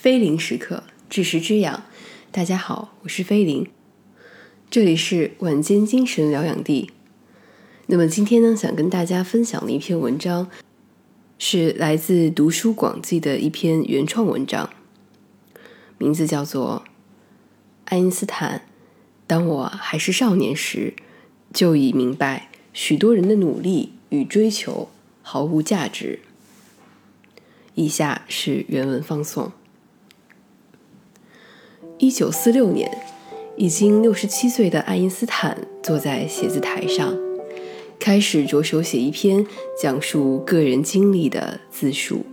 菲林时刻，知识之养。大家好，我是菲林，这里是晚间精神疗养地。那么今天呢，想跟大家分享的一篇文章，是来自《读书广记》的一篇原创文章，名字叫做《爱因斯坦》。当我还是少年时，就已明白许多人的努力与追求毫无价值。以下是原文放送。一九四六年，已经六十七岁的爱因斯坦坐在写字台上，开始着手写一篇讲述个人经历的自述。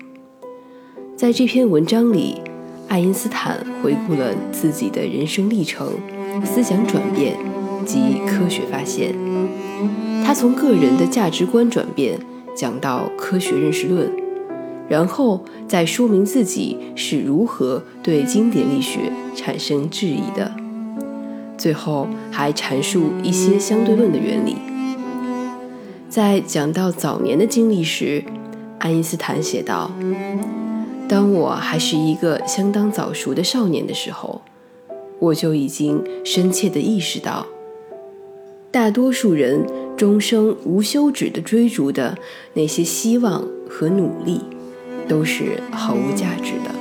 在这篇文章里，爱因斯坦回顾了自己的人生历程、思想转变及科学发现。他从个人的价值观转变讲到科学认识论。然后再说明自己是如何对经典力学产生质疑的，最后还阐述一些相对论的原理。在讲到早年的经历时，爱因斯坦写道：“当我还是一个相当早熟的少年的时候，我就已经深切地意识到，大多数人终生无休止地追逐的那些希望和努力。”都是毫无价值的。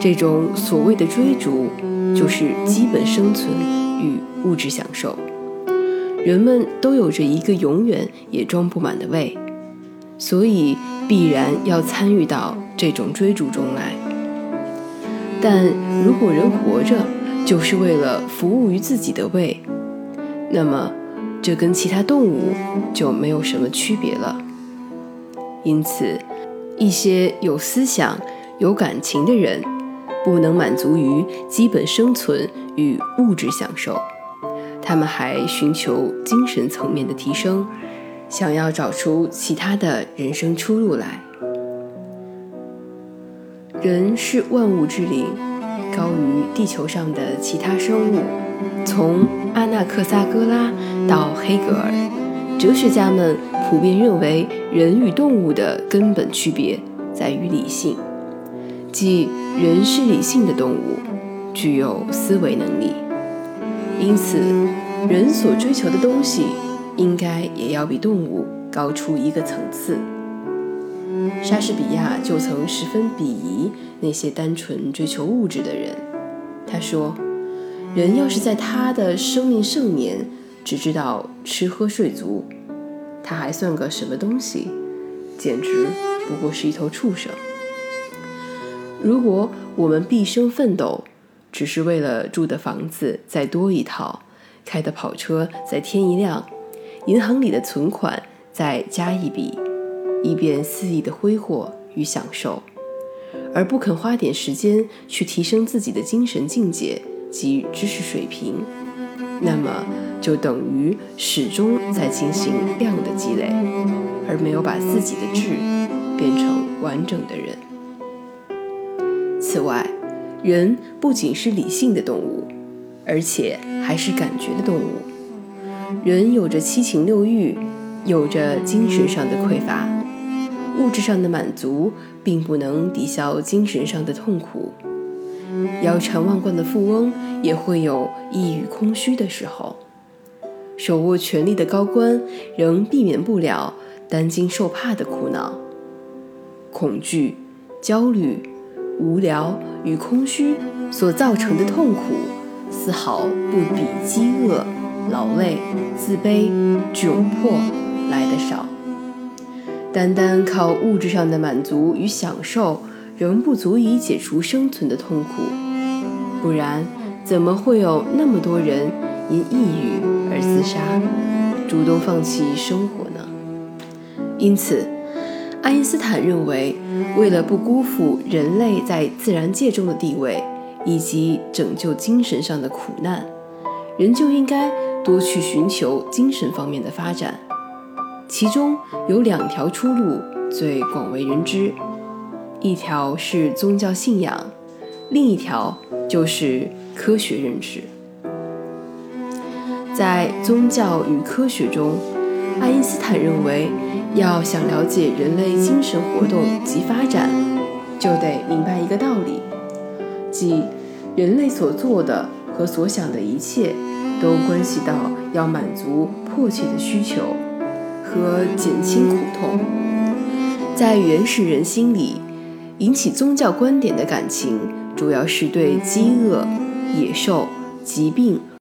这种所谓的追逐，就是基本生存与物质享受。人们都有着一个永远也装不满的胃，所以必然要参与到这种追逐中来。但如果人活着就是为了服务于自己的胃，那么这跟其他动物就没有什么区别了。因此，一些有思想、有感情的人，不能满足于基本生存与物质享受，他们还寻求精神层面的提升，想要找出其他的人生出路来。人是万物之灵，高于地球上的其他生物。从阿纳克萨戈拉到黑格尔，哲学家们。普遍认为，人与动物的根本区别在于理性，即人是理性的动物，具有思维能力。因此，人所追求的东西应该也要比动物高出一个层次。莎士比亚就曾十分鄙夷那些单纯追求物质的人。他说：“人要是在他的生命盛年只知道吃喝睡足。”他还算个什么东西？简直不过是一头畜生。如果我们毕生奋斗，只是为了住的房子再多一套，开的跑车再添一辆，银行里的存款再加一笔，以便肆意的挥霍与享受，而不肯花点时间去提升自己的精神境界及知识水平，那么。就等于始终在进行量的积累，而没有把自己的质变成完整的人。此外，人不仅是理性的动物，而且还是感觉的动物。人有着七情六欲，有着精神上的匮乏。物质上的满足并不能抵消精神上的痛苦。腰缠万贯的富翁也会有抑郁空虚的时候。手握权力的高官仍避免不了担惊受怕的苦恼。恐惧、焦虑、无聊与空虚所造成的痛苦，丝毫不比饥饿、劳累、自卑、窘迫来得少。单单靠物质上的满足与享受，仍不足以解除生存的痛苦。不然，怎么会有那么多人？因抑郁而自杀，主动放弃生活呢？因此，爱因斯坦认为，为了不辜负人类在自然界中的地位，以及拯救精神上的苦难，人就应该多去寻求精神方面的发展。其中有两条出路最广为人知：一条是宗教信仰，另一条就是科学认识。在宗教与科学中，爱因斯坦认为，要想了解人类精神活动及发展，就得明白一个道理，即人类所做的和所想的一切，都关系到要满足迫切的需求和减轻苦痛。在原始人心里，引起宗教观点的感情，主要是对饥饿、野兽、疾病